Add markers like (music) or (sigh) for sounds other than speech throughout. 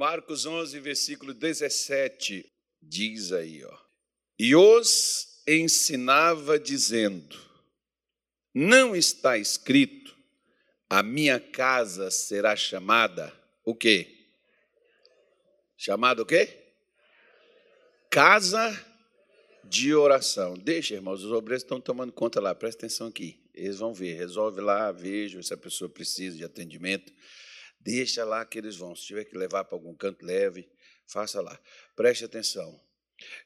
Marcos 11, versículo 17, diz aí, ó. E os ensinava dizendo: Não está escrito, a minha casa será chamada o quê? Chamada o quê? Casa de oração. Deixa, irmãos, os obreiros estão tomando conta lá, presta atenção aqui. Eles vão ver, resolve lá, veja se a pessoa precisa de atendimento. Deixa lá que eles vão. Se tiver que levar para algum canto, leve, faça lá. Preste atenção.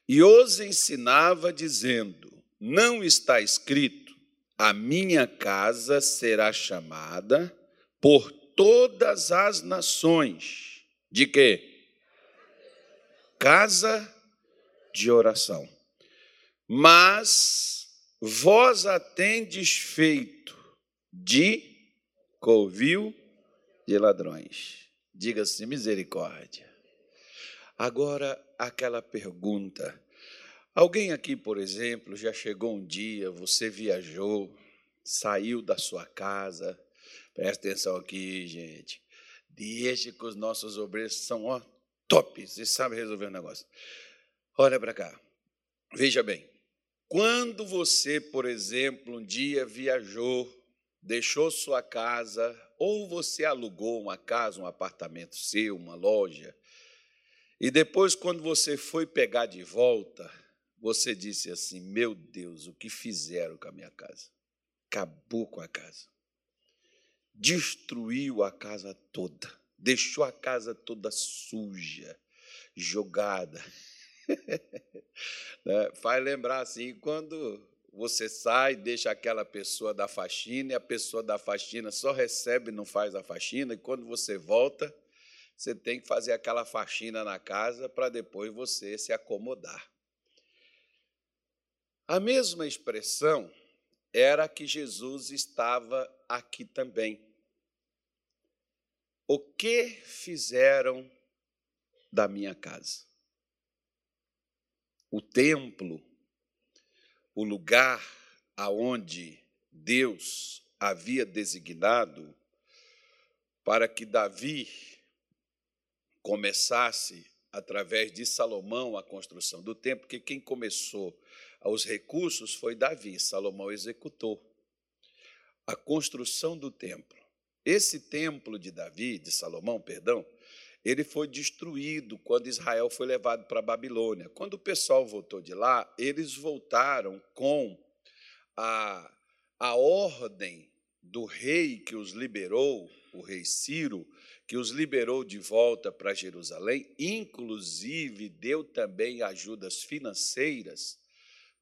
E os ensinava dizendo: Não está escrito, a minha casa será chamada por todas as nações. De quê? Casa de oração. Mas vós a tendes feito de covil de ladrões. Diga-se misericórdia. Agora, aquela pergunta. Alguém aqui, por exemplo, já chegou um dia, você viajou, saiu da sua casa. Presta atenção aqui, gente. Deixe que os nossos obreiros são ó, tops e sabem resolver o negócio. Olha para cá. Veja bem. Quando você, por exemplo, um dia viajou, deixou sua casa, ou você alugou uma casa, um apartamento seu, uma loja, e depois, quando você foi pegar de volta, você disse assim: Meu Deus, o que fizeram com a minha casa? Acabou com a casa. Destruiu a casa toda. Deixou a casa toda suja, jogada. (laughs) né? Faz lembrar assim, quando você sai, deixa aquela pessoa da faxina, e a pessoa da faxina só recebe, não faz a faxina, e quando você volta, você tem que fazer aquela faxina na casa para depois você se acomodar. A mesma expressão era que Jesus estava aqui também. O que fizeram da minha casa? o templo, o lugar aonde Deus havia designado para que Davi começasse através de Salomão a construção do templo, porque quem começou os recursos foi Davi, Salomão executou a construção do templo. Esse templo de Davi, de Salomão, perdão, ele foi destruído quando Israel foi levado para a Babilônia. Quando o pessoal voltou de lá, eles voltaram com a, a ordem do rei que os liberou, o rei Ciro, que os liberou de volta para Jerusalém, inclusive deu também ajudas financeiras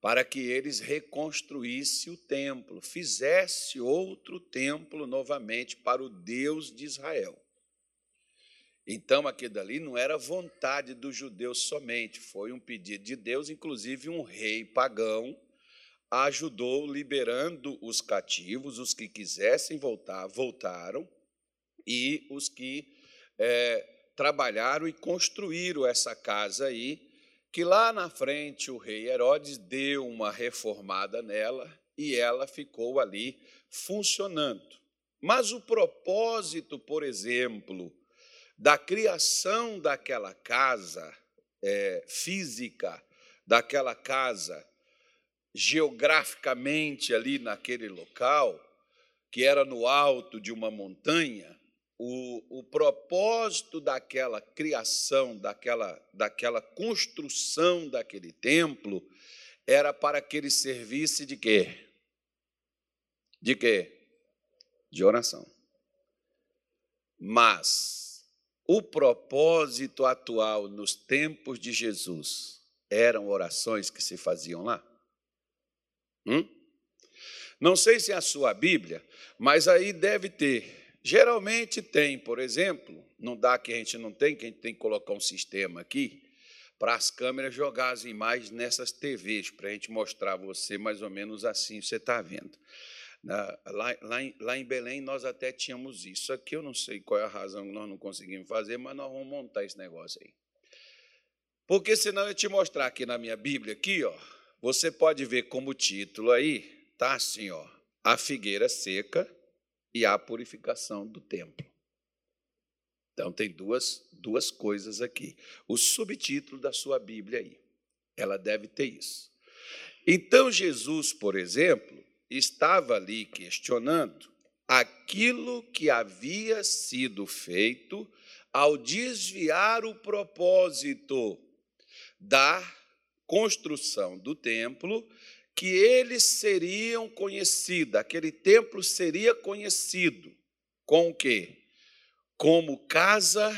para que eles reconstruíssem o templo, fizesse outro templo novamente para o Deus de Israel. Então, aquilo dali não era vontade dos judeus somente, foi um pedido de Deus, inclusive um rei pagão ajudou liberando os cativos, os que quisessem voltar, voltaram, e os que é, trabalharam e construíram essa casa aí, que lá na frente o rei Herodes deu uma reformada nela e ela ficou ali funcionando. Mas o propósito, por exemplo, da criação daquela casa é, física, daquela casa geograficamente ali naquele local, que era no alto de uma montanha, o, o propósito daquela criação, daquela, daquela construção daquele templo, era para que ele servisse de quê? De quê? De oração. Mas o propósito atual nos tempos de Jesus eram orações que se faziam lá? Hum? Não sei se é a sua Bíblia, mas aí deve ter. Geralmente tem, por exemplo, não dá que a gente não tem, que a gente tem que colocar um sistema aqui para as câmeras jogar as imagens nessas TVs, para a gente mostrar você mais ou menos assim, você está vendo. Lá, lá, em, lá em Belém nós até tínhamos isso. Aqui eu não sei qual é a razão que nós não conseguimos fazer, mas nós vamos montar esse negócio aí. Porque senão eu te mostrar aqui na minha Bíblia, aqui, ó, você pode ver como título aí, tá assim, ó, a figueira seca e a purificação do templo. Então, tem duas, duas coisas aqui. O subtítulo da sua Bíblia aí, ela deve ter isso. Então, Jesus, por exemplo, estava ali questionando aquilo que havia sido feito ao desviar o propósito da construção do templo, que eles seriam conhecidos, aquele templo seria conhecido com o quê? Como casa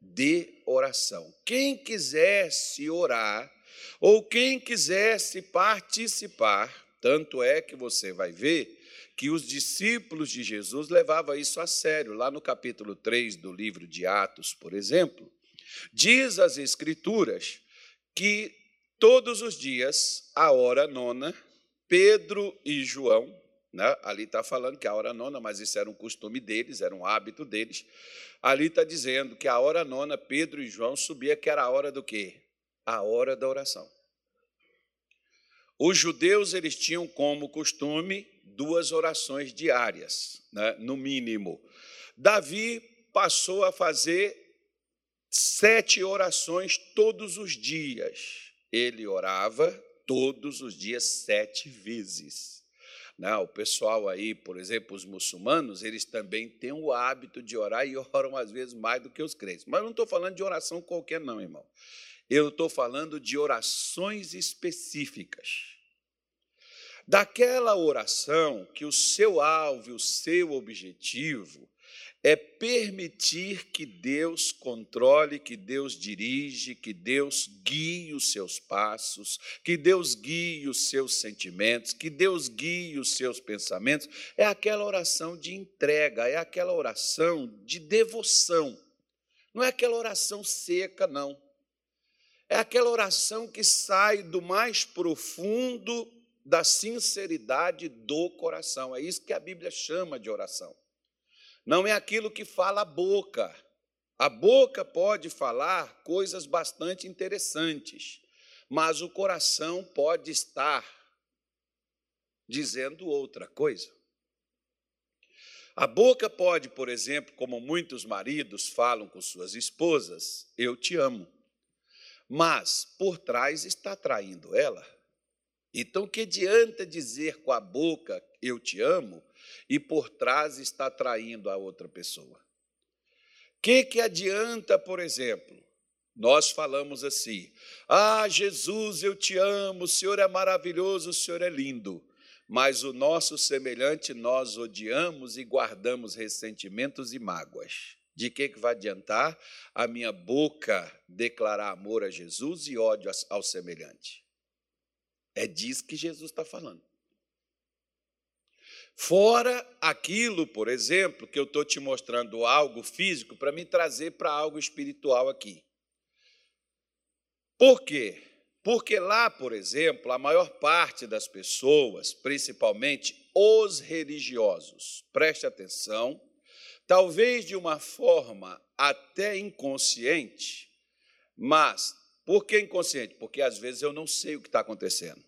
de oração. Quem quisesse orar, ou quem quisesse participar, tanto é que você vai ver que os discípulos de Jesus levavam isso a sério. Lá no capítulo 3 do livro de Atos, por exemplo, diz as Escrituras que todos os dias, a hora nona, Pedro e João, né, ali está falando que a hora nona, mas isso era um costume deles, era um hábito deles. Ali está dizendo que a hora nona, Pedro e João subia, que era a hora do quê? A hora da oração. Os judeus eles tinham como costume duas orações diárias, né, no mínimo. Davi passou a fazer sete orações todos os dias. Ele orava todos os dias sete vezes. Não, né, o pessoal aí, por exemplo, os muçulmanos, eles também têm o hábito de orar e (laughs) oram às vezes mais do que os crentes. Mas não estou falando de oração qualquer, não, irmão. Eu estou falando de orações específicas daquela oração que o seu alvo, o seu objetivo é permitir que Deus controle, que Deus dirige, que Deus guie os seus passos, que Deus guie os seus sentimentos, que Deus guie os seus pensamentos. É aquela oração de entrega, é aquela oração de devoção. Não é aquela oração seca, não. É aquela oração que sai do mais profundo da sinceridade do coração. É isso que a Bíblia chama de oração. Não é aquilo que fala a boca. A boca pode falar coisas bastante interessantes, mas o coração pode estar dizendo outra coisa. A boca pode, por exemplo, como muitos maridos falam com suas esposas, eu te amo. Mas por trás está traindo ela. Então, que adianta dizer com a boca eu te amo e por trás está traindo a outra pessoa? Que que adianta, por exemplo, nós falamos assim: "Ah, Jesus, eu te amo, o Senhor é maravilhoso, o Senhor é lindo". Mas o nosso semelhante nós odiamos e guardamos ressentimentos e mágoas. De que, que vai adiantar a minha boca declarar amor a Jesus e ódio ao semelhante? É disso que Jesus está falando. Fora aquilo, por exemplo, que eu estou te mostrando algo físico para me trazer para algo espiritual aqui. Por quê? Porque lá, por exemplo, a maior parte das pessoas, principalmente os religiosos, preste atenção, talvez de uma forma até inconsciente, mas por que inconsciente? Porque às vezes eu não sei o que está acontecendo.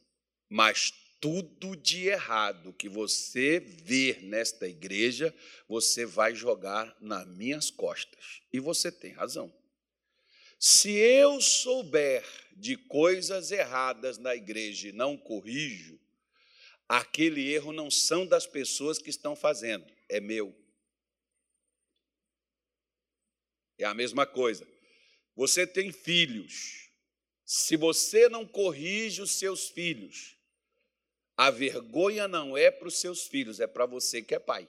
Mas tudo de errado que você ver nesta igreja, você vai jogar nas minhas costas. E você tem razão. Se eu souber de coisas erradas na igreja e não corrijo, aquele erro não são das pessoas que estão fazendo, é meu. É a mesma coisa. Você tem filhos. Se você não corrige os seus filhos, a vergonha não é para os seus filhos, é para você que é pai.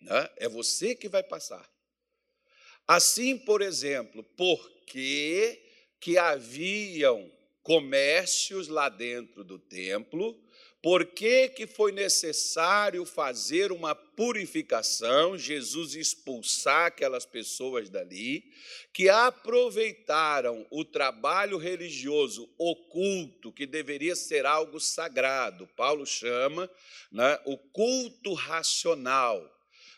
Né? É você que vai passar. Assim, por exemplo, porque que haviam comércios lá dentro do templo por que, que foi necessário fazer uma purificação, Jesus expulsar aquelas pessoas dali, que aproveitaram o trabalho religioso oculto, que deveria ser algo sagrado, Paulo chama né, o culto racional,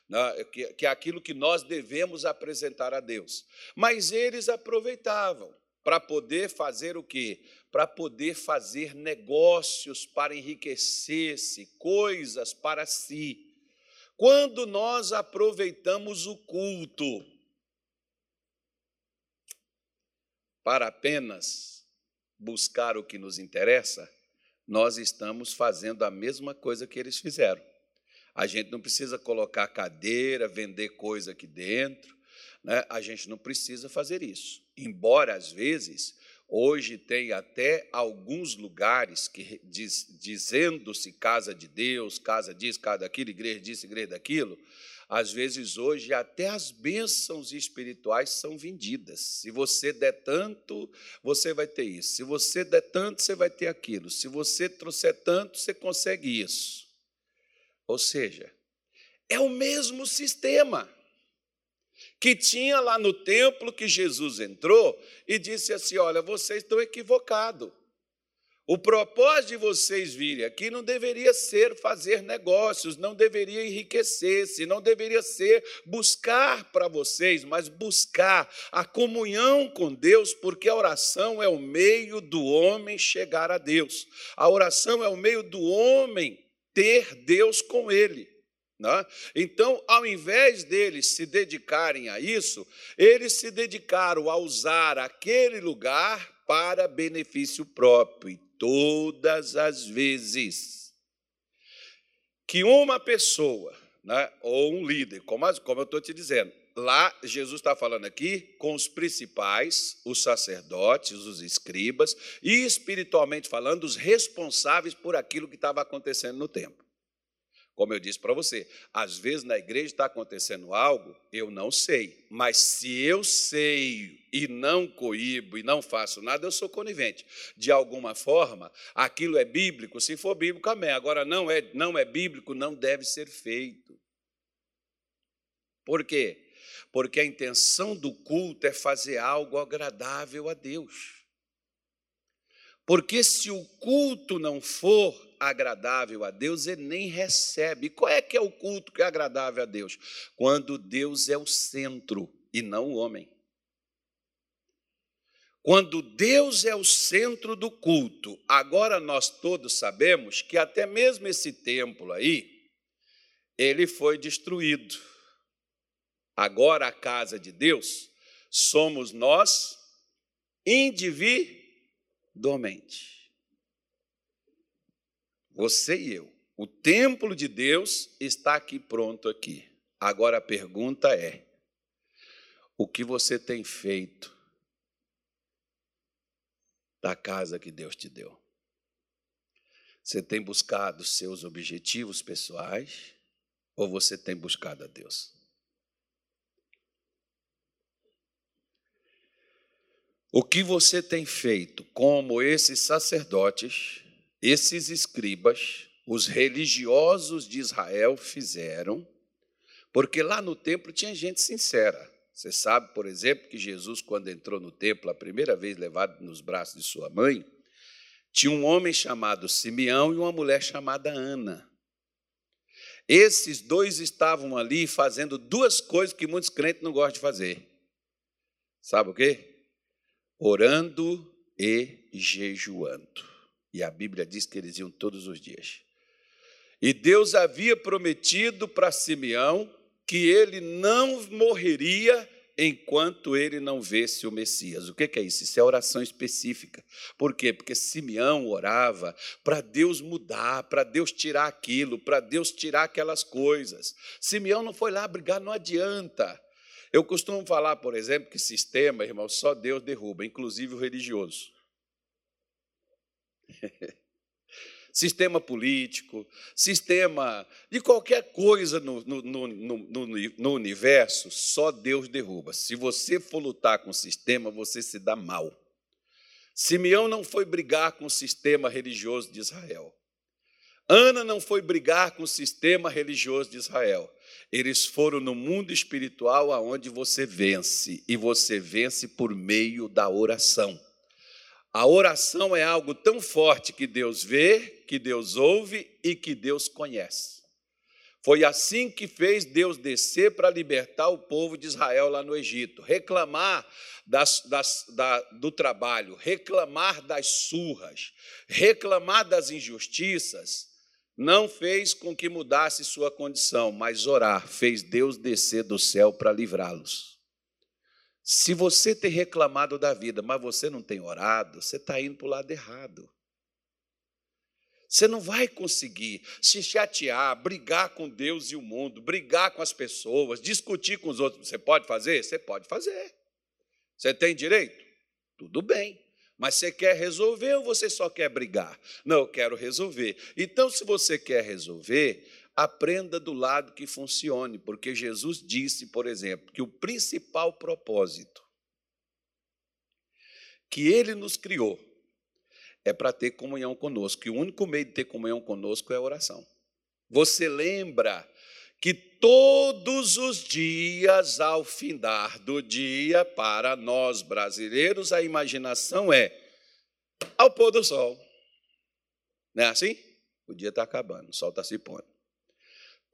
né, que, que é aquilo que nós devemos apresentar a Deus. Mas eles aproveitavam para poder fazer o quê? Para poder fazer negócios para enriquecer-se, coisas para si. Quando nós aproveitamos o culto para apenas buscar o que nos interessa, nós estamos fazendo a mesma coisa que eles fizeram. A gente não precisa colocar cadeira, vender coisa aqui dentro, né? a gente não precisa fazer isso. Embora, às vezes, hoje tem até alguns lugares que, diz, dizendo-se casa de Deus, casa disso, casa daquilo, igreja disso, igreja daquilo, às vezes hoje até as bênçãos espirituais são vendidas. Se você der tanto, você vai ter isso. Se você der tanto, você vai ter aquilo. Se você trouxer tanto, você consegue isso. Ou seja, é o mesmo sistema que tinha lá no templo que Jesus entrou e disse assim: Olha, vocês estão equivocados. O propósito de vocês virem aqui não deveria ser fazer negócios, não deveria enriquecer-se, não deveria ser buscar para vocês, mas buscar a comunhão com Deus, porque a oração é o meio do homem chegar a Deus. A oração é o meio do homem ter Deus com ele. Né? Então, ao invés deles se dedicarem a isso, eles se dedicaram a usar aquele lugar para benefício próprio. E todas as vezes que uma pessoa, né, ou um líder, como, como eu estou te dizendo, lá Jesus está falando aqui com os principais, os sacerdotes, os escribas, e espiritualmente falando, os responsáveis por aquilo que estava acontecendo no templo. Como eu disse para você, às vezes na igreja está acontecendo algo, eu não sei, mas se eu sei e não coíbo e não faço nada, eu sou conivente. De alguma forma, aquilo é bíblico, se for bíblico, amém. Agora não é, não é bíblico, não deve ser feito. Por quê? porque a intenção do culto é fazer algo agradável a Deus. Porque se o culto não for agradável a Deus, ele nem recebe. Qual é que é o culto que é agradável a Deus? Quando Deus é o centro e não o homem. Quando Deus é o centro do culto, agora nós todos sabemos que até mesmo esse templo aí, ele foi destruído. Agora, a casa de Deus somos nós individualmente. Você e eu. O templo de Deus está aqui pronto aqui. Agora a pergunta é: o que você tem feito da casa que Deus te deu? Você tem buscado seus objetivos pessoais ou você tem buscado a Deus? O que você tem feito como esses sacerdotes, esses escribas, os religiosos de Israel fizeram, porque lá no templo tinha gente sincera. Você sabe, por exemplo, que Jesus, quando entrou no templo a primeira vez, levado nos braços de sua mãe, tinha um homem chamado Simeão e uma mulher chamada Ana. Esses dois estavam ali fazendo duas coisas que muitos crentes não gostam de fazer. Sabe o quê? orando e jejuando. E a Bíblia diz que eles iam todos os dias. E Deus havia prometido para Simeão que ele não morreria enquanto ele não vesse o Messias. O que é isso? Isso é oração específica. Por quê? Porque Simeão orava para Deus mudar, para Deus tirar aquilo, para Deus tirar aquelas coisas. Simeão não foi lá brigar, não adianta. Eu costumo falar, por exemplo, que sistema, irmão, só Deus derruba, inclusive o religioso. (laughs) sistema político, sistema de qualquer coisa no, no, no, no, universo, só Deus derruba. Se você for lutar com o sistema, você se dá mal. Simeão não foi brigar com o sistema religioso de Israel. Ana não foi brigar com o sistema religioso de Israel. Eles foram no mundo espiritual aonde você vence, e você vence por meio da oração. A oração é algo tão forte que Deus vê, que Deus ouve e que Deus conhece. Foi assim que fez Deus descer para libertar o povo de Israel lá no Egito, reclamar das, das, da, do trabalho, reclamar das surras, reclamar das injustiças não fez com que mudasse sua condição, mas orar fez Deus descer do céu para livrá-los. Se você tem reclamado da vida, mas você não tem orado, você está indo para o lado errado. Você não vai conseguir se chatear, brigar com Deus e o mundo, brigar com as pessoas, discutir com os outros. Você pode fazer? Você pode fazer. Você tem direito? Tudo bem. Mas você quer resolver ou você só quer brigar? Não, eu quero resolver. Então, se você quer resolver, aprenda do lado que funcione, porque Jesus disse, por exemplo, que o principal propósito que ele nos criou é para ter comunhão conosco. E o único meio de ter comunhão conosco é a oração. Você lembra que todos os dias, ao findar do dia, para nós brasileiros, a imaginação é ao pôr do sol. Não é assim? O dia está acabando, o sol está se pondo.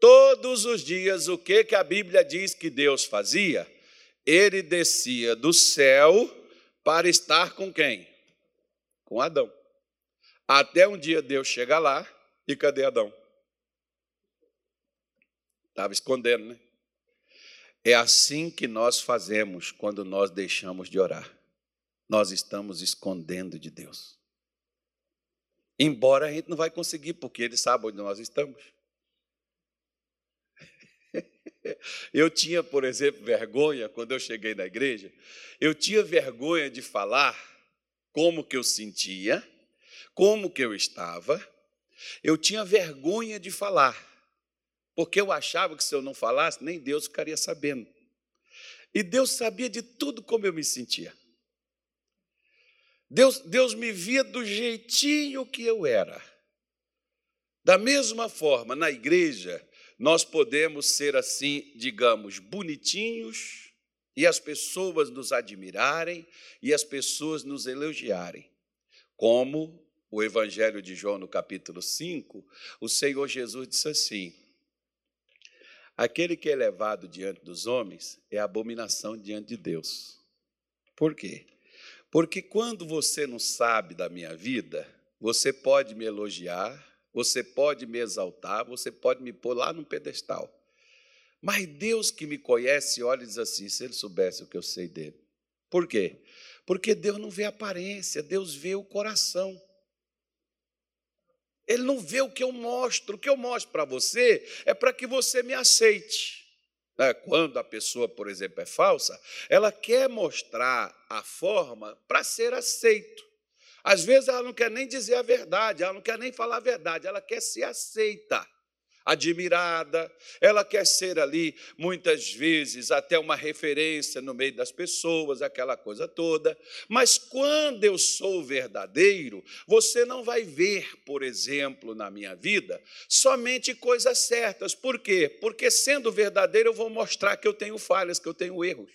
Todos os dias, o que, que a Bíblia diz que Deus fazia? Ele descia do céu para estar com quem? Com Adão. Até um dia Deus chega lá e cadê Adão? Estava escondendo, né? É assim que nós fazemos quando nós deixamos de orar. Nós estamos escondendo de Deus. Embora a gente não vai conseguir, porque Ele sabe onde nós estamos. Eu tinha, por exemplo, vergonha quando eu cheguei na igreja, eu tinha vergonha de falar como que eu sentia como que eu estava, eu tinha vergonha de falar, porque eu achava que se eu não falasse, nem Deus ficaria sabendo. E Deus sabia de tudo como eu me sentia. Deus, Deus me via do jeitinho que eu era. Da mesma forma, na igreja, nós podemos ser assim, digamos, bonitinhos, e as pessoas nos admirarem, e as pessoas nos elogiarem, como o Evangelho de João, no capítulo 5, o Senhor Jesus disse assim: Aquele que é levado diante dos homens é abominação diante de Deus. Por quê? Porque quando você não sabe da minha vida, você pode me elogiar, você pode me exaltar, você pode me pôr lá no pedestal. Mas Deus que me conhece olha e diz assim: se ele soubesse o que eu sei dele. Por quê? Porque Deus não vê aparência, Deus vê o coração. Ele não vê o que eu mostro. O que eu mostro para você é para que você me aceite. Né? Quando a pessoa, por exemplo, é falsa, ela quer mostrar a forma para ser aceito. Às vezes ela não quer nem dizer a verdade, ela não quer nem falar a verdade, ela quer ser aceita admirada, ela quer ser ali, muitas vezes, até uma referência no meio das pessoas, aquela coisa toda. Mas quando eu sou verdadeiro, você não vai ver, por exemplo, na minha vida, somente coisas certas. Por quê? Porque sendo verdadeiro, eu vou mostrar que eu tenho falhas, que eu tenho erros.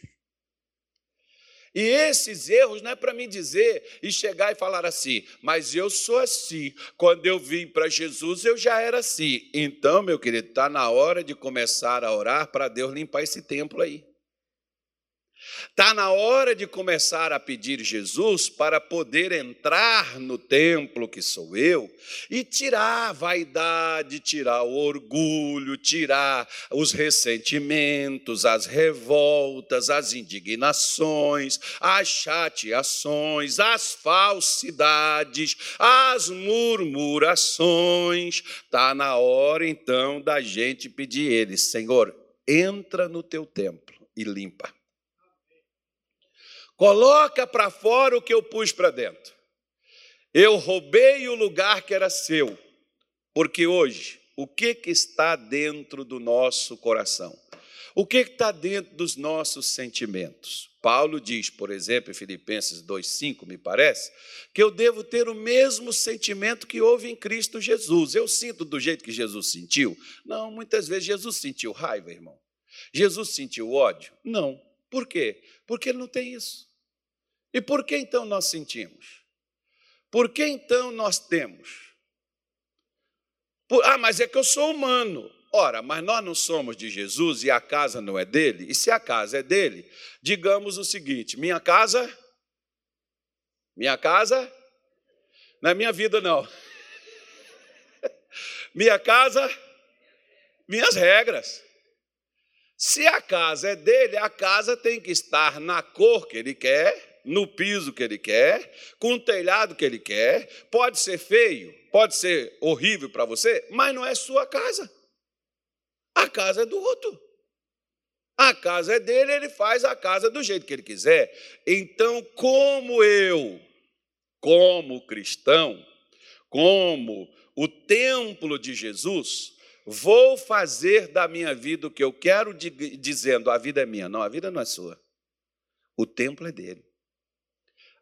E esses erros não é para mim dizer e chegar e falar assim, mas eu sou assim. Quando eu vim para Jesus, eu já era assim. Então, meu querido, está na hora de começar a orar para Deus limpar esse templo aí. Está na hora de começar a pedir Jesus para poder entrar no templo que sou eu e tirar a vaidade, tirar o orgulho, tirar os ressentimentos, as revoltas, as indignações, as chateações, as falsidades, as murmurações. Está na hora então da gente pedir Ele, Senhor, entra no teu templo e limpa. Coloca para fora o que eu pus para dentro. Eu roubei o lugar que era seu, porque hoje, o que, que está dentro do nosso coração? O que está dentro dos nossos sentimentos? Paulo diz, por exemplo, em Filipenses 2,5, me parece, que eu devo ter o mesmo sentimento que houve em Cristo Jesus. Eu sinto do jeito que Jesus sentiu? Não, muitas vezes Jesus sentiu raiva, irmão. Jesus sentiu ódio? Não. Por quê? Porque ele não tem isso. E por que então nós sentimos? Por que então nós temos? Por, ah, mas é que eu sou humano. Ora, mas nós não somos de Jesus e a casa não é dele? E se a casa é dele, digamos o seguinte: minha casa, minha casa, não é minha vida, não. (laughs) Minha casa, minhas regras. Se a casa é dele, a casa tem que estar na cor que ele quer, no piso que ele quer, com o telhado que ele quer. Pode ser feio, pode ser horrível para você, mas não é sua casa. A casa é do outro. A casa é dele, ele faz a casa do jeito que ele quiser. Então, como eu, como cristão, como o templo de Jesus, vou fazer da minha vida o que eu quero, dizendo: a vida é minha. Não, a vida não é sua. O templo é dele.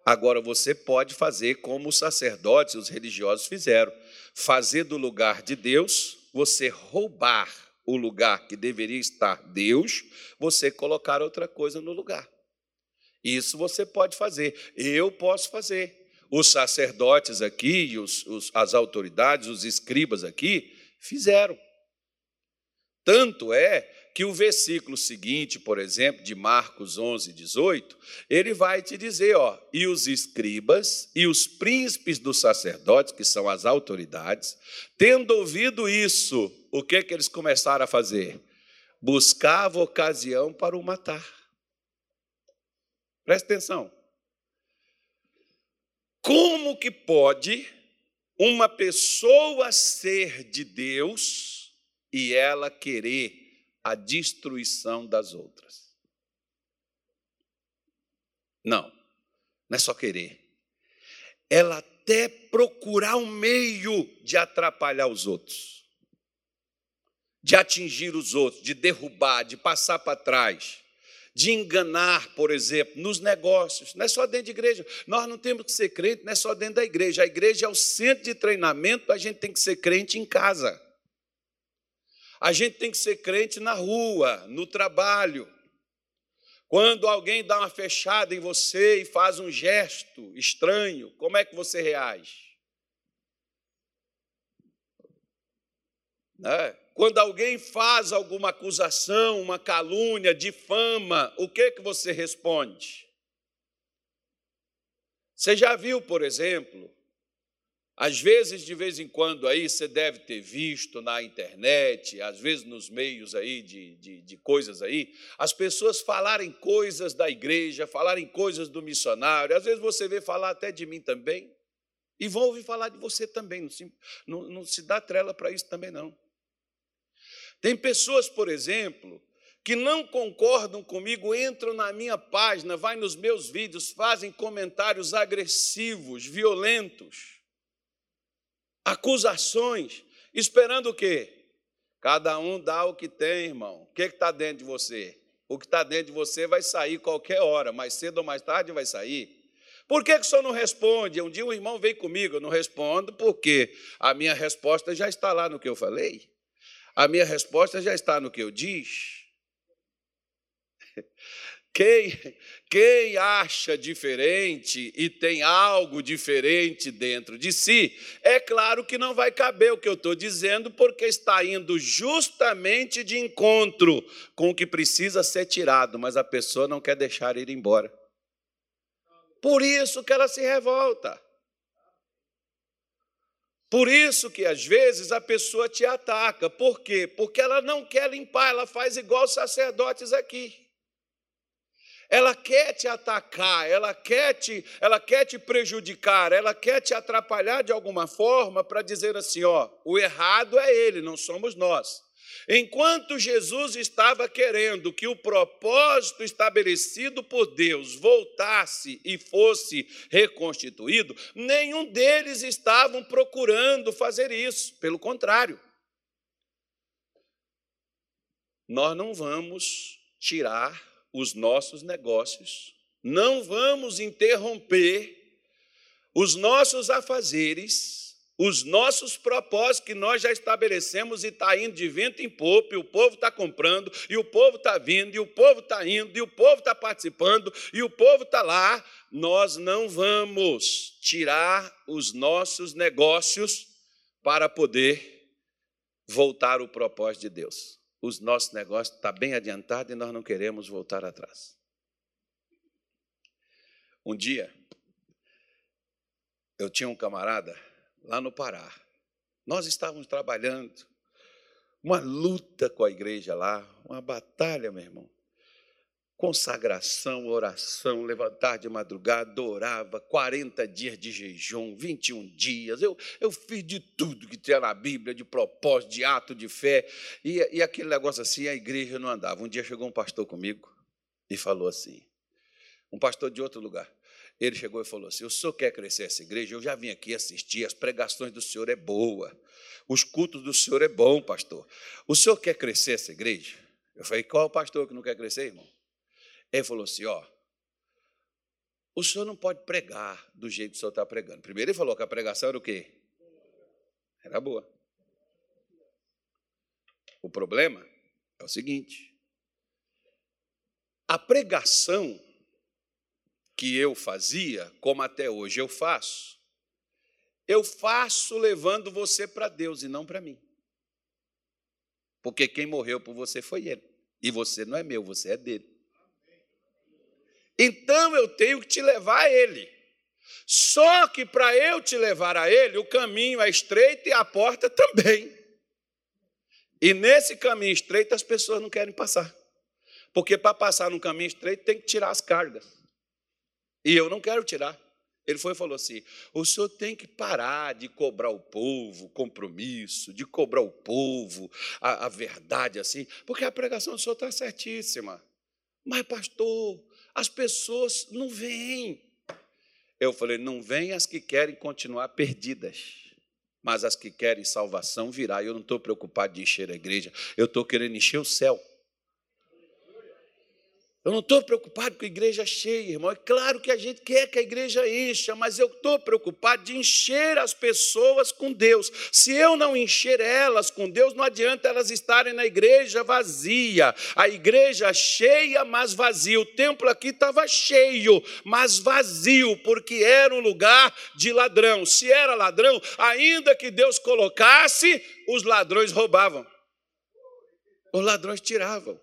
Agora você pode fazer como os sacerdotes, os religiosos fizeram: fazer do lugar de Deus, você roubar o lugar que deveria estar Deus, você colocar outra coisa no lugar. Isso você pode fazer, eu posso fazer. Os sacerdotes aqui, os, os, as autoridades, os escribas aqui, fizeram. Tanto é que o versículo seguinte, por exemplo, de Marcos 11, 18, ele vai te dizer, ó, e os escribas e os príncipes dos sacerdotes, que são as autoridades, tendo ouvido isso, o que que eles começaram a fazer? Buscava ocasião para o matar. Presta atenção. Como que pode uma pessoa ser de Deus e ela querer a destruição das outras. Não, não é só querer. Ela até procurar um meio de atrapalhar os outros, de atingir os outros, de derrubar, de passar para trás, de enganar, por exemplo, nos negócios. Não é só dentro de igreja. Nós não temos que ser crente, não é só dentro da igreja. A igreja é o centro de treinamento, a gente tem que ser crente em casa. A gente tem que ser crente na rua, no trabalho. Quando alguém dá uma fechada em você e faz um gesto estranho, como é que você reage? Né? Quando alguém faz alguma acusação, uma calúnia, difama, o que que você responde? Você já viu, por exemplo, às vezes, de vez em quando, aí você deve ter visto na internet, às vezes nos meios aí de, de, de, coisas aí, as pessoas falarem coisas da igreja, falarem coisas do missionário. Às vezes você vê falar até de mim também, e vão ouvir falar de você também. Não se, não, não se dá trela para isso também, não. Tem pessoas, por exemplo, que não concordam comigo, entram na minha página, vai nos meus vídeos, fazem comentários agressivos, violentos acusações, esperando o quê? Cada um dá o que tem, irmão. O que está dentro de você? O que está dentro de você vai sair qualquer hora, mais cedo ou mais tarde vai sair. Por que, que o senhor não responde? Um dia um irmão veio comigo, eu não respondo, porque a minha resposta já está lá no que eu falei. A minha resposta já está no que eu disse. Quem, quem acha diferente e tem algo diferente dentro de si, é claro que não vai caber o que eu estou dizendo, porque está indo justamente de encontro com o que precisa ser tirado, mas a pessoa não quer deixar ir embora. Por isso que ela se revolta. Por isso que às vezes a pessoa te ataca. Por quê? Porque ela não quer limpar, ela faz igual os sacerdotes aqui ela quer te atacar, ela quer te, ela quer te prejudicar, ela quer te atrapalhar de alguma forma para dizer assim: ó, o errado é ele, não somos nós. Enquanto Jesus estava querendo que o propósito estabelecido por Deus voltasse e fosse reconstituído, nenhum deles estavam procurando fazer isso, pelo contrário. Nós não vamos tirar os nossos negócios, não vamos interromper os nossos afazeres, os nossos propósitos que nós já estabelecemos e está indo de vento em popa, e o povo está comprando, e o povo está vindo, e o povo está indo, e o povo está participando, e o povo está lá. Nós não vamos tirar os nossos negócios para poder voltar ao propósito de Deus os nossos negócios estão tá bem adiantados e nós não queremos voltar atrás. Um dia, eu tinha um camarada lá no Pará. Nós estávamos trabalhando, uma luta com a igreja lá, uma batalha, meu irmão. Consagração, oração, levantar de madrugada, adorava, 40 dias de jejum, 21 dias. Eu, eu fiz de tudo que tinha na Bíblia, de propósito, de ato de fé. E, e aquele negócio assim, a igreja não andava. Um dia chegou um pastor comigo e falou assim: um pastor de outro lugar. Ele chegou e falou assim: O senhor quer crescer essa igreja? Eu já vim aqui assistir, as pregações do senhor é boa, os cultos do senhor é bom, pastor. O senhor quer crescer essa igreja? Eu falei: Qual o pastor que não quer crescer, irmão? Ele falou assim: Ó, o senhor não pode pregar do jeito que o senhor está pregando. Primeiro ele falou que a pregação era o quê? Era boa. O problema é o seguinte: a pregação que eu fazia, como até hoje eu faço, eu faço levando você para Deus e não para mim. Porque quem morreu por você foi Ele. E você não é meu, você é dele. Então eu tenho que te levar a Ele. Só que para eu te levar a Ele, o caminho é estreito e a porta também. E nesse caminho estreito as pessoas não querem passar. Porque para passar no caminho estreito tem que tirar as cargas. E eu não quero tirar. Ele foi e falou assim: o senhor tem que parar de cobrar o povo compromisso, de cobrar o povo a, a verdade assim, porque a pregação do senhor está certíssima. Mas, pastor, as pessoas não vêm. Eu falei: não vêm as que querem continuar perdidas, mas as que querem salvação virá. Eu não estou preocupado de encher a igreja, eu estou querendo encher o céu. Eu não estou preocupado com a igreja cheia, irmão. É claro que a gente quer que a igreja encha, mas eu estou preocupado de encher as pessoas com Deus. Se eu não encher elas com Deus, não adianta elas estarem na igreja vazia. A igreja cheia, mas vazia. O templo aqui estava cheio, mas vazio, porque era um lugar de ladrão. Se era ladrão, ainda que Deus colocasse, os ladrões roubavam. Os ladrões tiravam.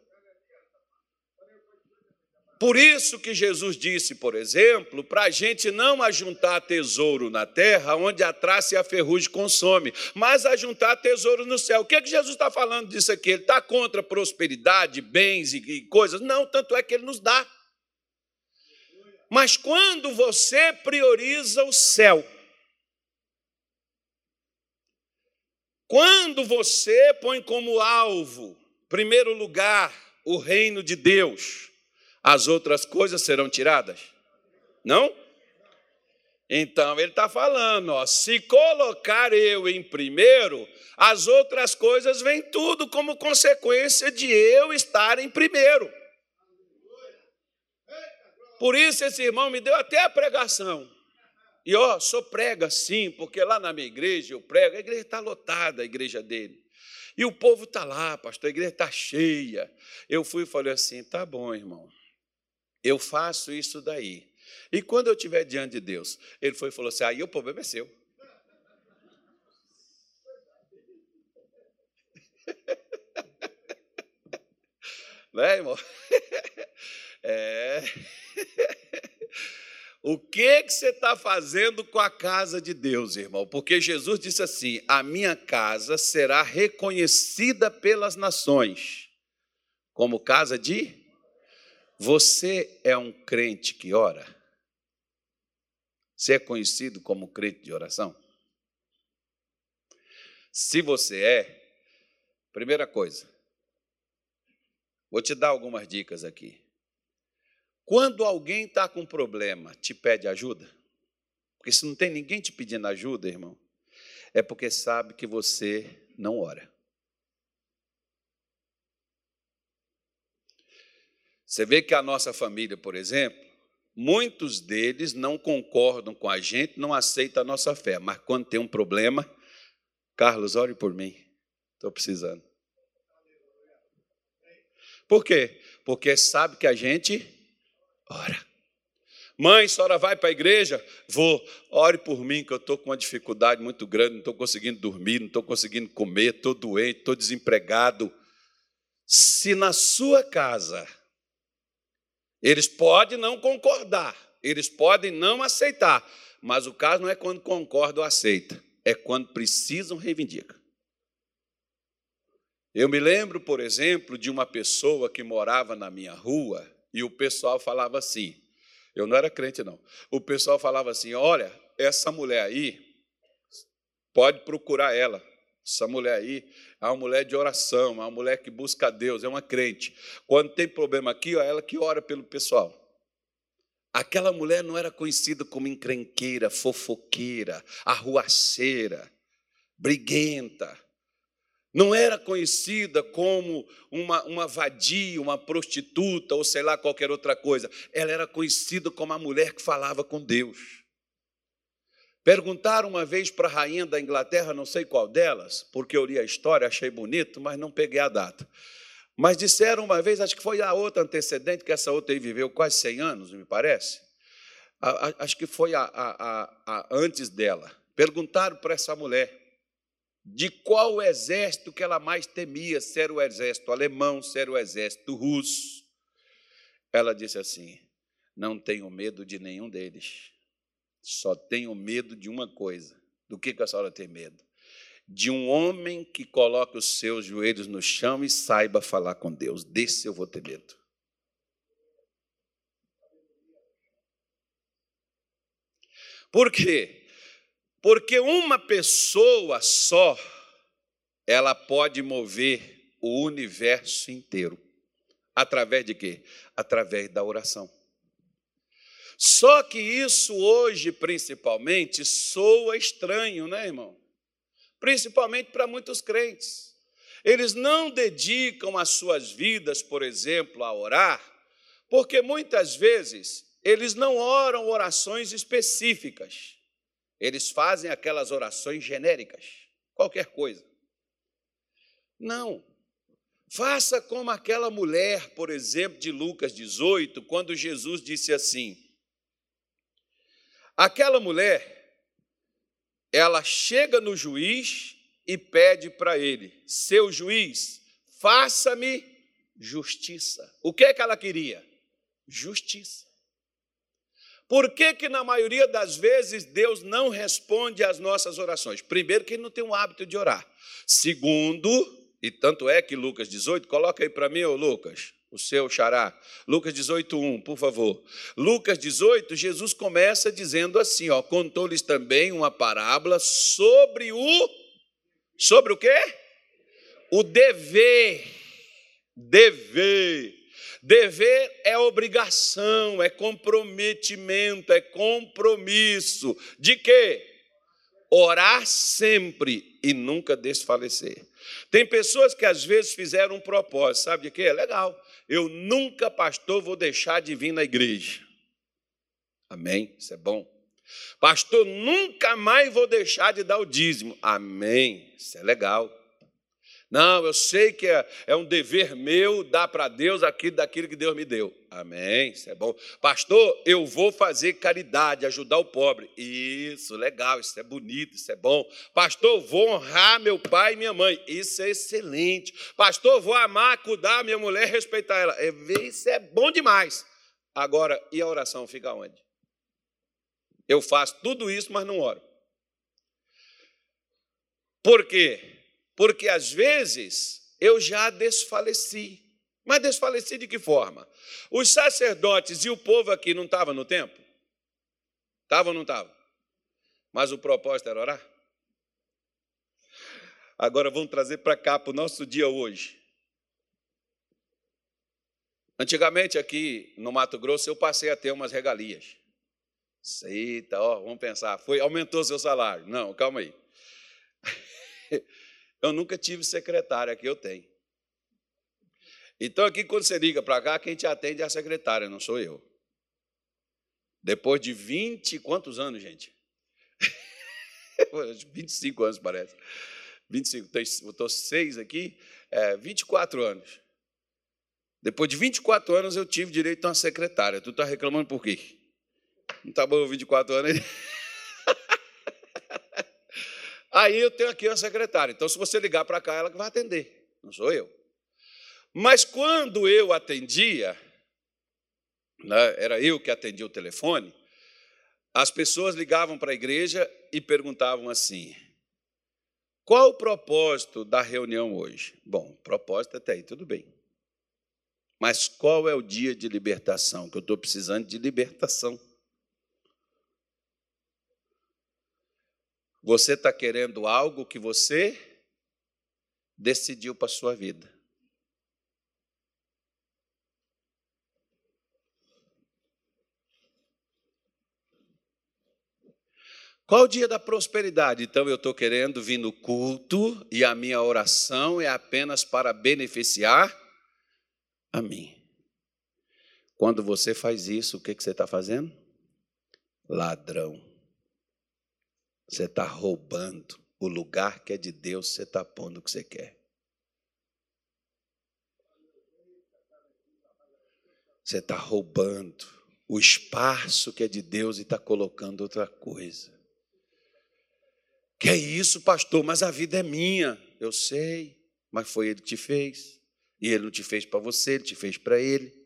Por isso que Jesus disse, por exemplo, para a gente não ajuntar tesouro na terra, onde a traça e a ferrugem consome, mas ajuntar tesouro no céu. O que, é que Jesus está falando disso aqui? Ele está contra prosperidade, bens e coisas? Não, tanto é que ele nos dá. Mas quando você prioriza o céu, quando você põe como alvo, primeiro lugar, o reino de Deus, as outras coisas serão tiradas? Não? Então ele está falando, ó, se colocar eu em primeiro, as outras coisas vêm tudo como consequência de eu estar em primeiro. Por isso esse irmão me deu até a pregação. E ó, sou prega sim, porque lá na minha igreja eu prego, a igreja está lotada, a igreja dele. E o povo está lá, pastor, a igreja está cheia. Eu fui e falei assim: tá bom, irmão. Eu faço isso daí. E quando eu estiver diante de Deus, ele foi e falou assim: aí o problema é seu. (laughs) né, irmão? (laughs) É. O que, que você está fazendo com a casa de Deus, irmão? Porque Jesus disse assim: a minha casa será reconhecida pelas nações como casa de você é um crente que ora? Você é conhecido como crente de oração? Se você é, primeira coisa, vou te dar algumas dicas aqui. Quando alguém está com problema, te pede ajuda, porque se não tem ninguém te pedindo ajuda, irmão, é porque sabe que você não ora. Você vê que a nossa família, por exemplo, muitos deles não concordam com a gente, não aceitam a nossa fé, mas quando tem um problema, Carlos, ore por mim, estou precisando. Por quê? Porque sabe que a gente ora. Mãe, a senhora vai para a igreja? Vou. Ore por mim, que eu estou com uma dificuldade muito grande, não estou conseguindo dormir, não estou conseguindo comer, estou doente, estou desempregado. Se na sua casa eles podem não concordar, eles podem não aceitar, mas o caso não é quando concorda ou aceita, é quando precisam, reivindica. Eu me lembro, por exemplo, de uma pessoa que morava na minha rua e o pessoal falava assim: eu não era crente, não. O pessoal falava assim: olha, essa mulher aí, pode procurar ela. Essa mulher aí é uma mulher de oração, é uma mulher que busca a Deus, é uma crente. Quando tem problema aqui, é ela que ora pelo pessoal. Aquela mulher não era conhecida como encrenqueira, fofoqueira, arruaceira, briguenta. Não era conhecida como uma, uma vadia, uma prostituta ou sei lá qualquer outra coisa. Ela era conhecida como a mulher que falava com Deus. Perguntaram uma vez para a rainha da Inglaterra, não sei qual delas, porque eu li a história, achei bonito, mas não peguei a data. Mas disseram uma vez, acho que foi a outra antecedente, que essa outra aí viveu quase 100 anos, me parece. acho que foi a, a, a, antes dela. Perguntaram para essa mulher de qual exército que ela mais temia, se era o exército alemão, se era o exército russo. Ela disse assim: Não tenho medo de nenhum deles, só tenho medo de uma coisa. Do que, que a senhora tem medo? De um homem que coloque os seus joelhos no chão e saiba falar com Deus. Desse eu vou ter medo. Por quê? Porque uma pessoa só, ela pode mover o universo inteiro. Através de quê? Através da oração. Só que isso hoje, principalmente, soa estranho, né, irmão? Principalmente para muitos crentes. Eles não dedicam as suas vidas, por exemplo, a orar, porque muitas vezes eles não oram orações específicas. Eles fazem aquelas orações genéricas, qualquer coisa. Não. Faça como aquela mulher, por exemplo, de Lucas 18, quando Jesus disse assim: aquela mulher, ela chega no juiz e pede para ele: seu juiz, faça-me justiça. O que é que ela queria? Justiça. Por que, que, na maioria das vezes, Deus não responde às nossas orações? Primeiro, que ele não tem o hábito de orar. Segundo, e tanto é que Lucas 18, coloca aí para mim, ô Lucas, o seu xará. Lucas 18, 1, por favor. Lucas 18, Jesus começa dizendo assim, ó, contou-lhes também uma parábola sobre o sobre o quê? O dever. Dever Dever é obrigação, é comprometimento, é compromisso. De quê? Orar sempre e nunca desfalecer. Tem pessoas que às vezes fizeram um propósito, sabe de quê? É legal. Eu nunca, pastor, vou deixar de vir na igreja. Amém? Isso é bom. Pastor, nunca mais vou deixar de dar o dízimo. Amém? Isso é legal. Não, eu sei que é, é um dever meu dar para Deus aquilo daquilo que Deus me deu. Amém, isso é bom. Pastor, eu vou fazer caridade, ajudar o pobre. Isso, legal, isso é bonito, isso é bom. Pastor, vou honrar meu pai e minha mãe. Isso é excelente. Pastor, vou amar, cuidar minha mulher, respeitar ela. É, isso é bom demais. Agora, e a oração fica onde? Eu faço tudo isso, mas não oro. Por quê? Porque às vezes eu já desfaleci. Mas desfaleci de que forma? Os sacerdotes e o povo aqui não estavam no templo? Estavam ou não estavam? Mas o propósito era orar? Agora vamos trazer para cá, para o nosso dia hoje. Antigamente aqui no Mato Grosso eu passei a ter umas regalias. Eita, ó, vamos pensar, foi aumentou seu salário? Não, calma aí. (laughs) Eu nunca tive secretária, aqui eu tenho. Então, aqui, quando você liga para cá, quem te atende é a secretária, não sou eu. Depois de 20, quantos anos, gente? (laughs) 25 anos, parece. 25, estou seis aqui, é, 24 anos. Depois de 24 anos, eu tive direito a uma secretária. Tu está reclamando por quê? Não está bom 24 anos aí? (laughs) Aí eu tenho aqui uma secretária. Então, se você ligar para cá, ela vai atender, não sou eu. Mas quando eu atendia, né, era eu que atendia o telefone, as pessoas ligavam para a igreja e perguntavam assim: Qual o propósito da reunião hoje? Bom, propósito até aí, tudo bem. Mas qual é o dia de libertação? Que eu estou precisando de libertação. Você está querendo algo que você decidiu para a sua vida. Qual o dia da prosperidade? Então eu estou querendo vir no culto e a minha oração é apenas para beneficiar a mim. Quando você faz isso, o que, que você está fazendo? Ladrão. Você está roubando o lugar que é de Deus, você está pondo o que você quer. Você está roubando o espaço que é de Deus e está colocando outra coisa. Que é isso, pastor? Mas a vida é minha. Eu sei, mas foi ele que te fez. E ele não te fez para você, ele te fez para ele.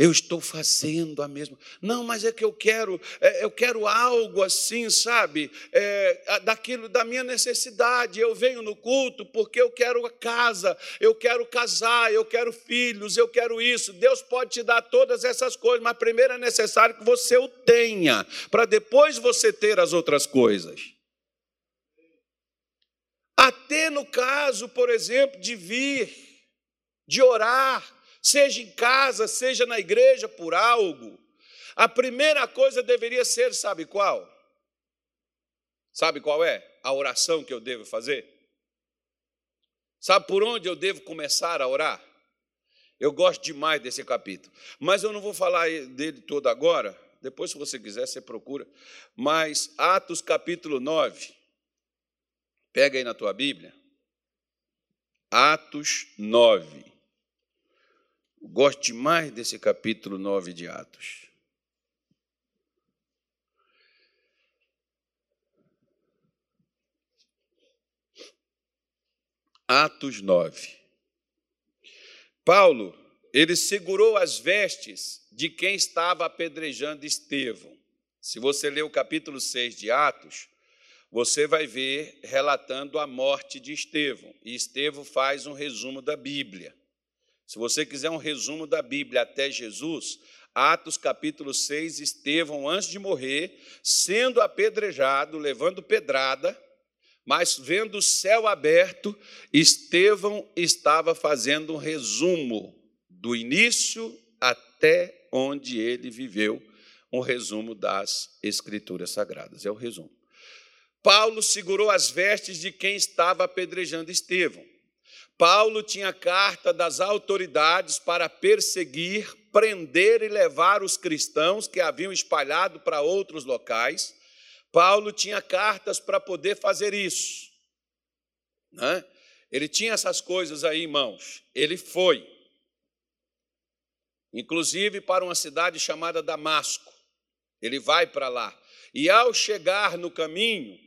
Eu estou fazendo a mesma. Não, mas é que eu quero, é, eu quero algo assim, sabe? É, daquilo da minha necessidade. Eu venho no culto porque eu quero a casa, eu quero casar, eu quero filhos, eu quero isso. Deus pode te dar todas essas coisas, mas primeiro é necessário que você o tenha, para depois você ter as outras coisas. Até no caso, por exemplo, de vir, de orar, seja em casa, seja na igreja, por algo, a primeira coisa deveria ser, sabe qual? Sabe qual é? A oração que eu devo fazer? Sabe por onde eu devo começar a orar? Eu gosto demais desse capítulo, mas eu não vou falar dele todo agora. Depois, se você quiser, você procura. Mas Atos capítulo 9, pega aí na tua Bíblia. Atos 9. Gosto demais desse capítulo 9 de Atos. Atos 9. Paulo, ele segurou as vestes de quem estava apedrejando Estevão. Se você ler o capítulo 6 de Atos, você vai ver relatando a morte de Estevão. E Estevão faz um resumo da Bíblia. Se você quiser um resumo da Bíblia até Jesus, Atos capítulo 6, Estevão, antes de morrer, sendo apedrejado, levando pedrada, mas vendo o céu aberto, Estevão estava fazendo um resumo do início até onde ele viveu, um resumo das Escrituras Sagradas. É o resumo. Paulo segurou as vestes de quem estava apedrejando Estevão. Paulo tinha carta das autoridades para perseguir, prender e levar os cristãos que haviam espalhado para outros locais. Paulo tinha cartas para poder fazer isso. Né? Ele tinha essas coisas aí, irmãos. Ele foi, inclusive para uma cidade chamada Damasco. Ele vai para lá. E ao chegar no caminho,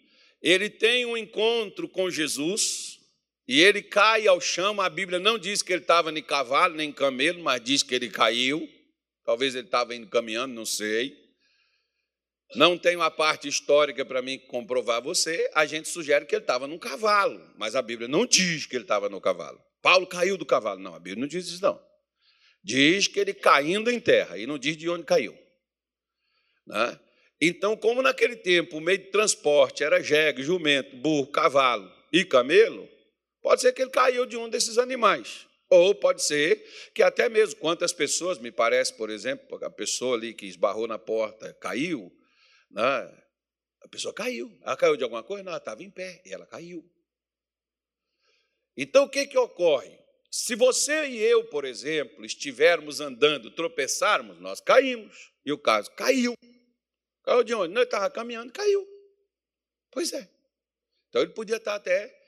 ele tem um encontro com Jesus e ele cai ao chão, a Bíblia não diz que ele estava nem cavalo, nem camelo, mas diz que ele caiu. Talvez ele estava indo caminhando, não sei. Não tenho a parte histórica para mim comprovar você. A gente sugere que ele estava num cavalo, mas a Bíblia não diz que ele estava no cavalo. Paulo caiu do cavalo. Não, a Bíblia não diz isso, não. Diz que ele caindo em terra, e não diz de onde caiu. Né? Então, como naquele tempo o meio de transporte era jegue, jumento, burro, cavalo e camelo, Pode ser que ele caiu de um desses animais. Ou pode ser que até mesmo quantas pessoas, me parece, por exemplo, a pessoa ali que esbarrou na porta caiu, né? a pessoa caiu. Ela caiu de alguma coisa? Não, ela estava em pé e ela caiu. Então o que, que ocorre? Se você e eu, por exemplo, estivermos andando, tropeçarmos, nós caímos. E o caso caiu. Caiu de onde? Não, ele estava caminhando, caiu. Pois é. Então ele podia estar até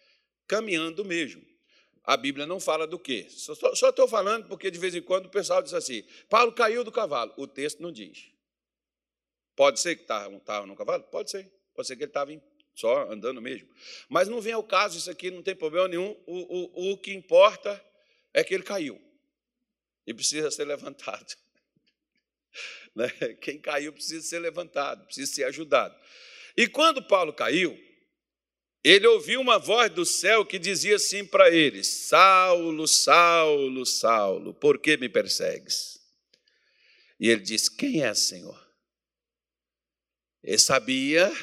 caminhando mesmo. A Bíblia não fala do quê? Só estou falando porque de vez em quando o pessoal diz assim: Paulo caiu do cavalo. O texto não diz. Pode ser que estava no cavalo? Pode ser. Pode ser que ele estava só andando mesmo. Mas não vem ao caso, isso aqui não tem problema nenhum. O, o, o que importa é que ele caiu e precisa ser levantado. (laughs) Né? Quem caiu precisa ser levantado, precisa ser ajudado. E quando Paulo caiu, ele ouviu uma voz do céu que dizia assim para ele: Saulo, Saulo, Saulo, por que me persegues? E ele disse: Quem é, Senhor? Ele sabia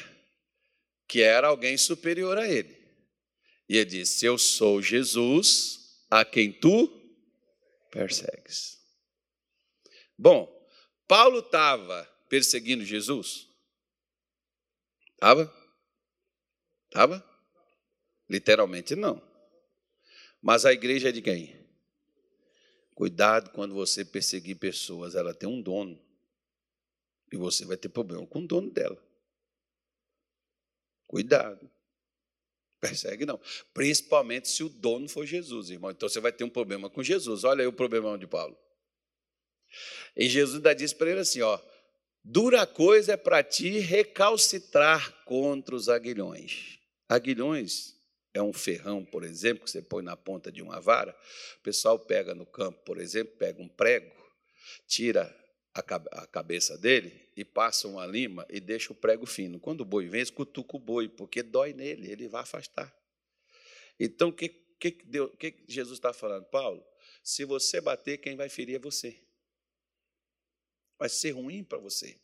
que era alguém superior a ele. E ele disse: Eu sou Jesus, a quem tu persegues. Bom, Paulo estava perseguindo Jesus? Estava? Estava? Literalmente não. Mas a igreja é de quem? Cuidado quando você perseguir pessoas, ela tem um dono. E você vai ter problema com o dono dela. Cuidado. Persegue não. Principalmente se o dono for Jesus, irmão. Então você vai ter um problema com Jesus. Olha aí o problemão de Paulo. E Jesus ainda disse para ele assim: ó, dura coisa é para ti recalcitrar contra os aguilhões. Aguilhões é um ferrão, por exemplo, que você põe na ponta de uma vara. O pessoal pega no campo, por exemplo, pega um prego, tira a cabeça dele e passa uma lima e deixa o prego fino. Quando o boi vem, cutuca o boi, porque dói nele, ele vai afastar. Então, o que, que, que Jesus está falando? Paulo, se você bater, quem vai ferir é você vai ser ruim para você.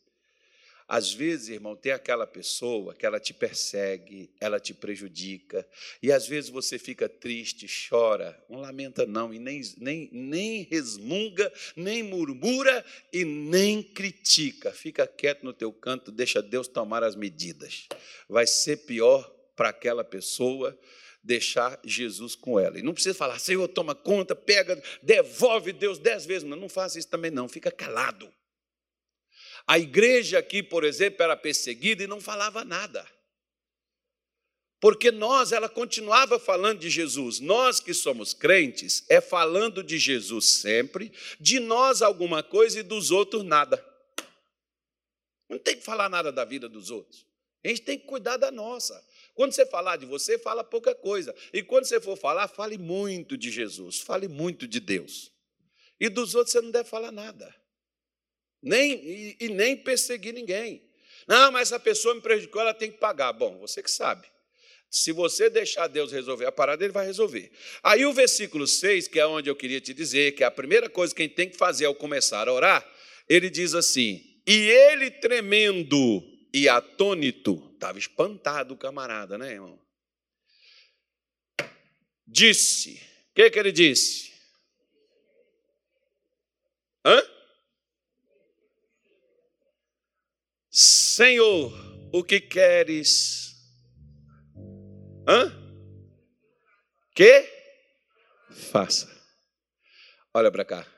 Às vezes, irmão, tem aquela pessoa que ela te persegue, ela te prejudica, e às vezes você fica triste, chora, não lamenta não, e nem, nem, nem resmunga, nem murmura e nem critica. Fica quieto no teu canto, deixa Deus tomar as medidas. Vai ser pior para aquela pessoa deixar Jesus com ela. E não precisa falar, Senhor, toma conta, pega, devolve Deus dez vezes. Não, não faça isso também não, fica calado. A igreja aqui, por exemplo, era perseguida e não falava nada. Porque nós, ela continuava falando de Jesus. Nós que somos crentes, é falando de Jesus sempre, de nós alguma coisa e dos outros nada. Não tem que falar nada da vida dos outros. A gente tem que cuidar da nossa. Quando você falar de você, fala pouca coisa. E quando você for falar, fale muito de Jesus, fale muito de Deus. E dos outros você não deve falar nada nem, e, e nem perseguir ninguém. Não, mas essa pessoa me prejudicou, ela tem que pagar. Bom, você que sabe. Se você deixar Deus resolver a parada, ele vai resolver. Aí o versículo 6, que é onde eu queria te dizer, que é a primeira coisa que a gente tem que fazer ao começar a orar, ele diz assim: E ele tremendo e atônito, estava espantado o camarada, né, irmão? Disse: O que, que ele disse? Hã? Senhor, o que queres? Hã? Que? Faça. Olha para cá.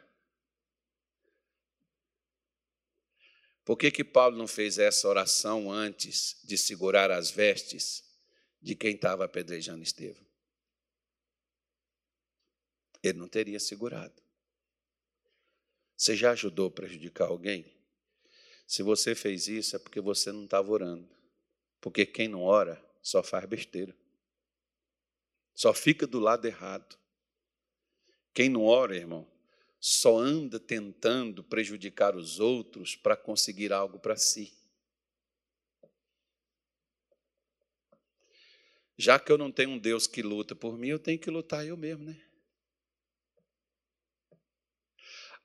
Por que, que Paulo não fez essa oração antes de segurar as vestes de quem estava apedrejando Estevão? Ele não teria segurado. Você já ajudou a prejudicar alguém? Se você fez isso, é porque você não estava orando. Porque quem não ora só faz besteira. Só fica do lado errado. Quem não ora, irmão, só anda tentando prejudicar os outros para conseguir algo para si. Já que eu não tenho um Deus que luta por mim, eu tenho que lutar eu mesmo, né?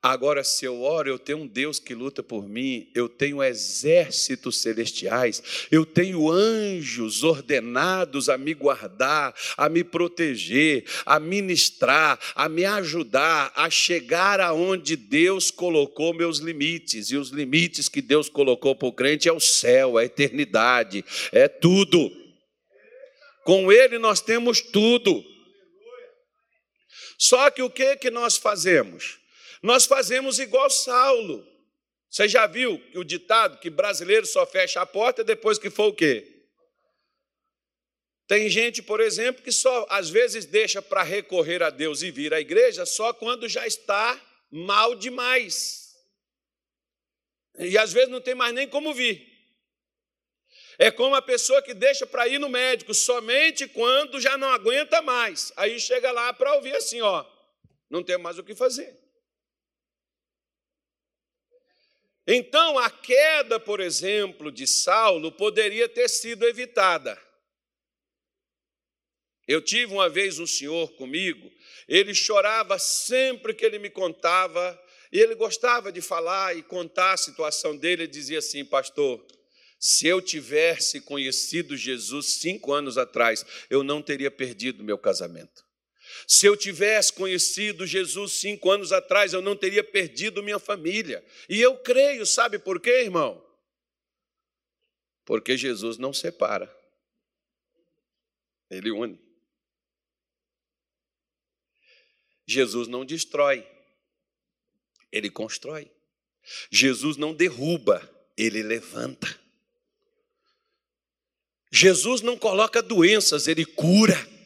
Agora, se eu oro, eu tenho um Deus que luta por mim, eu tenho exércitos celestiais, eu tenho anjos ordenados a me guardar, a me proteger, a ministrar, a me ajudar a chegar aonde Deus colocou meus limites. E os limites que Deus colocou para o crente é o céu, é a eternidade, é tudo. Com Ele nós temos tudo. Só que o que, que nós fazemos? Nós fazemos igual Saulo. Você já viu o ditado que brasileiro só fecha a porta depois que for o quê? Tem gente, por exemplo, que só às vezes deixa para recorrer a Deus e vir à igreja só quando já está mal demais. E às vezes não tem mais nem como vir. É como a pessoa que deixa para ir no médico somente quando já não aguenta mais. Aí chega lá para ouvir assim, ó, não tem mais o que fazer. Então, a queda, por exemplo, de Saulo poderia ter sido evitada. Eu tive uma vez um senhor comigo, ele chorava sempre que ele me contava, e ele gostava de falar e contar a situação dele. Ele dizia assim, pastor, se eu tivesse conhecido Jesus cinco anos atrás, eu não teria perdido meu casamento. Se eu tivesse conhecido Jesus cinco anos atrás, eu não teria perdido minha família. E eu creio, sabe por quê, irmão? Porque Jesus não separa, ele une. Jesus não destrói, ele constrói. Jesus não derruba, ele levanta. Jesus não coloca doenças, ele cura.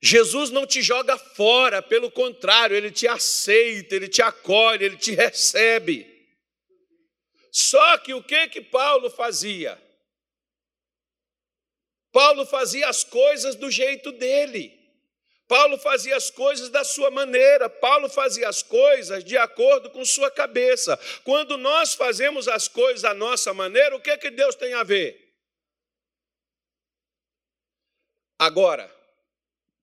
Jesus não te joga fora, pelo contrário, ele te aceita, ele te acolhe, ele te recebe. Só que o que que Paulo fazia? Paulo fazia as coisas do jeito dele. Paulo fazia as coisas da sua maneira, Paulo fazia as coisas de acordo com sua cabeça. Quando nós fazemos as coisas da nossa maneira, o que que Deus tem a ver? Agora,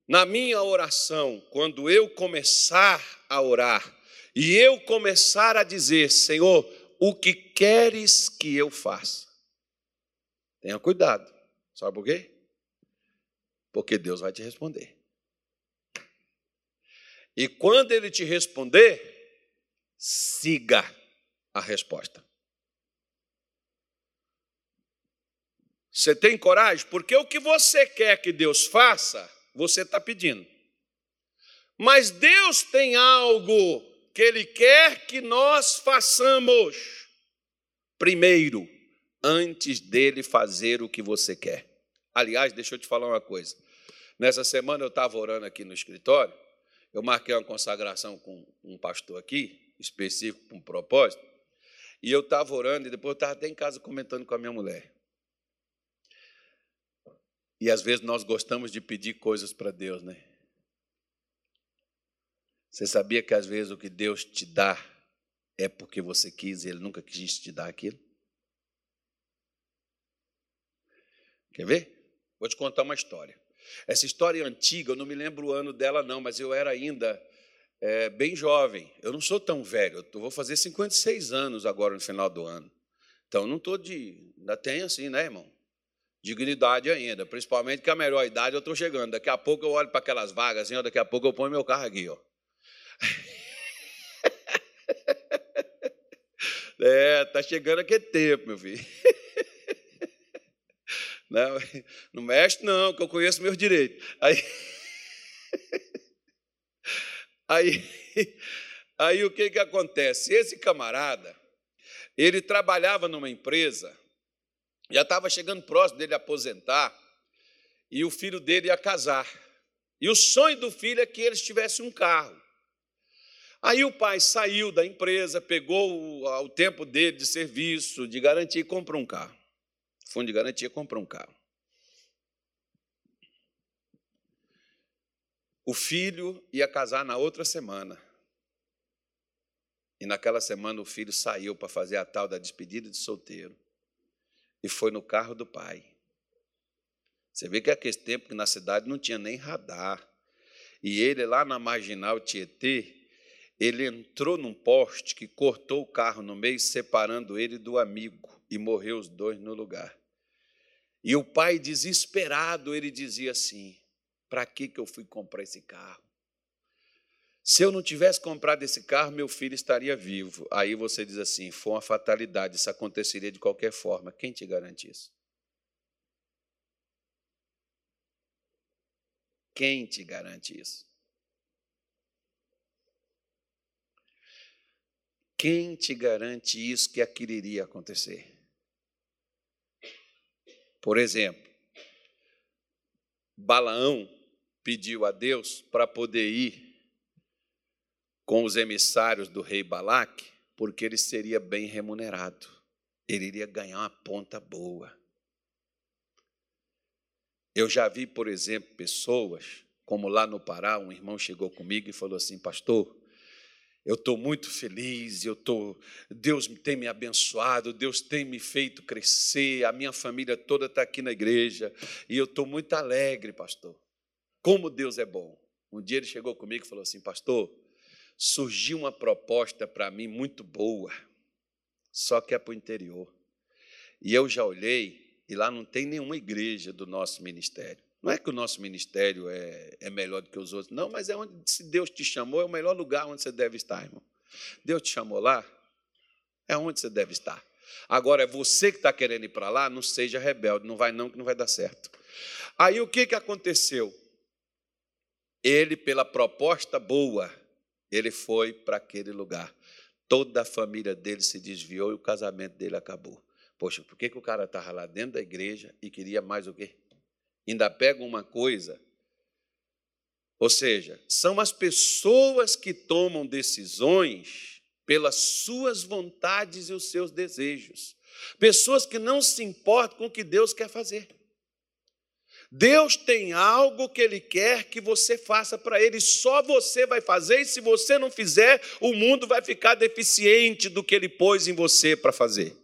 na minha oração, quando eu começar a orar e eu começar a dizer, Senhor, o que queres que eu faça? Tenha cuidado. Sabe por quê? Porque Deus vai te responder. E quando ele te responder, siga a resposta. Você tem coragem? Porque o que você quer que Deus faça, você está pedindo. Mas Deus tem algo que Ele quer que nós façamos primeiro, antes dele fazer o que você quer. Aliás, deixa eu te falar uma coisa. Nessa semana eu estava orando aqui no escritório eu marquei uma consagração com um pastor aqui, específico para um propósito, e eu estava orando, e depois eu estava até em casa comentando com a minha mulher. E às vezes nós gostamos de pedir coisas para Deus, né? Você sabia que às vezes o que Deus te dá é porque você quis e Ele nunca quis te dar aquilo? Quer ver? Vou te contar uma história. Essa história é antiga, eu não me lembro o ano dela, não, mas eu era ainda é, bem jovem. Eu não sou tão velho, eu vou fazer 56 anos agora no final do ano. Então, não estou de. Ainda tenho assim, né, irmão? Dignidade ainda, principalmente que a melhor idade eu estou chegando. Daqui a pouco eu olho para aquelas vagas, ó, daqui a pouco eu ponho meu carro aqui, ó. (laughs) É, tá chegando aquele tempo, meu filho. (laughs) Não, não mexe, não, que eu conheço meus direitos. Aí, (laughs) aí, aí o que, que acontece? Esse camarada, ele trabalhava numa empresa, já estava chegando próximo dele aposentar, e o filho dele ia casar. E o sonho do filho é que eles tivessem um carro. Aí o pai saiu da empresa, pegou o, tempo dele de serviço, de garantia, e comprou um carro. Fundo de garantia comprou um carro. O filho ia casar na outra semana. E naquela semana o filho saiu para fazer a tal da despedida de solteiro. E foi no carro do pai. Você vê que aquele tempo que na cidade não tinha nem radar. E ele, lá na marginal Tietê, ele entrou num poste que cortou o carro no meio, separando ele do amigo, e morreu os dois no lugar. E o pai, desesperado, ele dizia assim: para que, que eu fui comprar esse carro? Se eu não tivesse comprado esse carro, meu filho estaria vivo. Aí você diz assim: foi uma fatalidade, isso aconteceria de qualquer forma. Quem te garante isso? Quem te garante isso? Quem te garante isso que aquilo iria acontecer? Por exemplo, Balaão pediu a Deus para poder ir com os emissários do rei Balaque, porque ele seria bem remunerado. Ele iria ganhar uma ponta boa. Eu já vi, por exemplo, pessoas, como lá no Pará, um irmão chegou comigo e falou assim: Pastor, eu estou muito feliz, eu tô, Deus tem me abençoado, Deus tem me feito crescer, a minha família toda está aqui na igreja, e eu estou muito alegre, pastor. Como Deus é bom. Um dia ele chegou comigo e falou assim: Pastor, surgiu uma proposta para mim muito boa, só que é para o interior. E eu já olhei, e lá não tem nenhuma igreja do nosso ministério. Não é que o nosso ministério é, é melhor do que os outros, não, mas é onde, se Deus te chamou, é o melhor lugar onde você deve estar, irmão. Deus te chamou lá, é onde você deve estar. Agora, é você que está querendo ir para lá, não seja rebelde, não vai não, que não vai dar certo. Aí o que, que aconteceu? Ele, pela proposta boa, ele foi para aquele lugar. Toda a família dele se desviou e o casamento dele acabou. Poxa, por que, que o cara estava lá dentro da igreja e queria mais o quê? ainda pegam uma coisa. Ou seja, são as pessoas que tomam decisões pelas suas vontades e os seus desejos. Pessoas que não se importam com o que Deus quer fazer. Deus tem algo que Ele quer que você faça para Ele, só você vai fazer, e se você não fizer, o mundo vai ficar deficiente do que Ele pôs em você para fazer.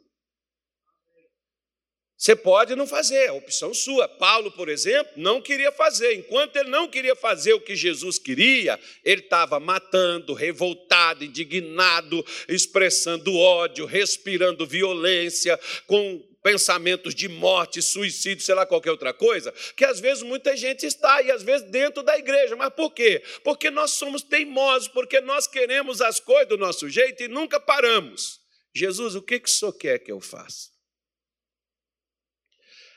Você pode não fazer, é opção sua. Paulo, por exemplo, não queria fazer. Enquanto ele não queria fazer o que Jesus queria, ele estava matando, revoltado, indignado, expressando ódio, respirando violência, com pensamentos de morte, suicídio, sei lá, qualquer outra coisa, que às vezes muita gente está, e às vezes dentro da igreja. Mas por quê? Porque nós somos teimosos, porque nós queremos as coisas do nosso jeito e nunca paramos. Jesus, o que, que o senhor quer que eu faça?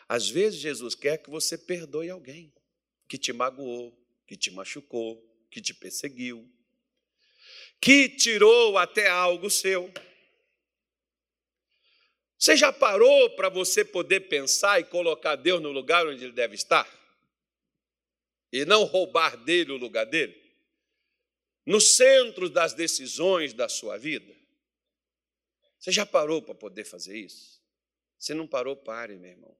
Às vezes, Jesus quer que você perdoe alguém que te magoou, que te machucou, que te perseguiu, que tirou até algo seu. Você já parou para você poder pensar e colocar Deus no lugar onde ele deve estar? E não roubar dele o lugar dele? No centro das decisões da sua vida? Você já parou para poder fazer isso? Se não parou, pare, meu irmão.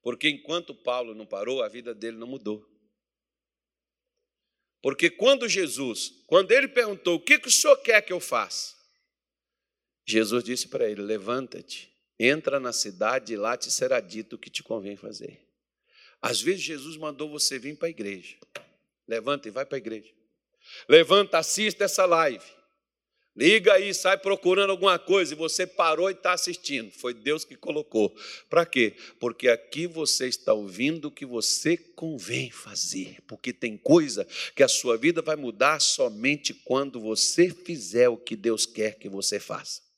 Porque enquanto Paulo não parou, a vida dele não mudou. Porque quando Jesus, quando ele perguntou: O que, que o senhor quer que eu faça? Jesus disse para ele: Levanta-te, entra na cidade e lá te será dito o que te convém fazer. Às vezes Jesus mandou você vir para a igreja. Levanta e vai para a igreja. Levanta, assista essa live. Liga aí, sai procurando alguma coisa e você parou e está assistindo. Foi Deus que colocou. Para quê? Porque aqui você está ouvindo o que você convém fazer. Porque tem coisa que a sua vida vai mudar somente quando você fizer o que Deus quer que você faça.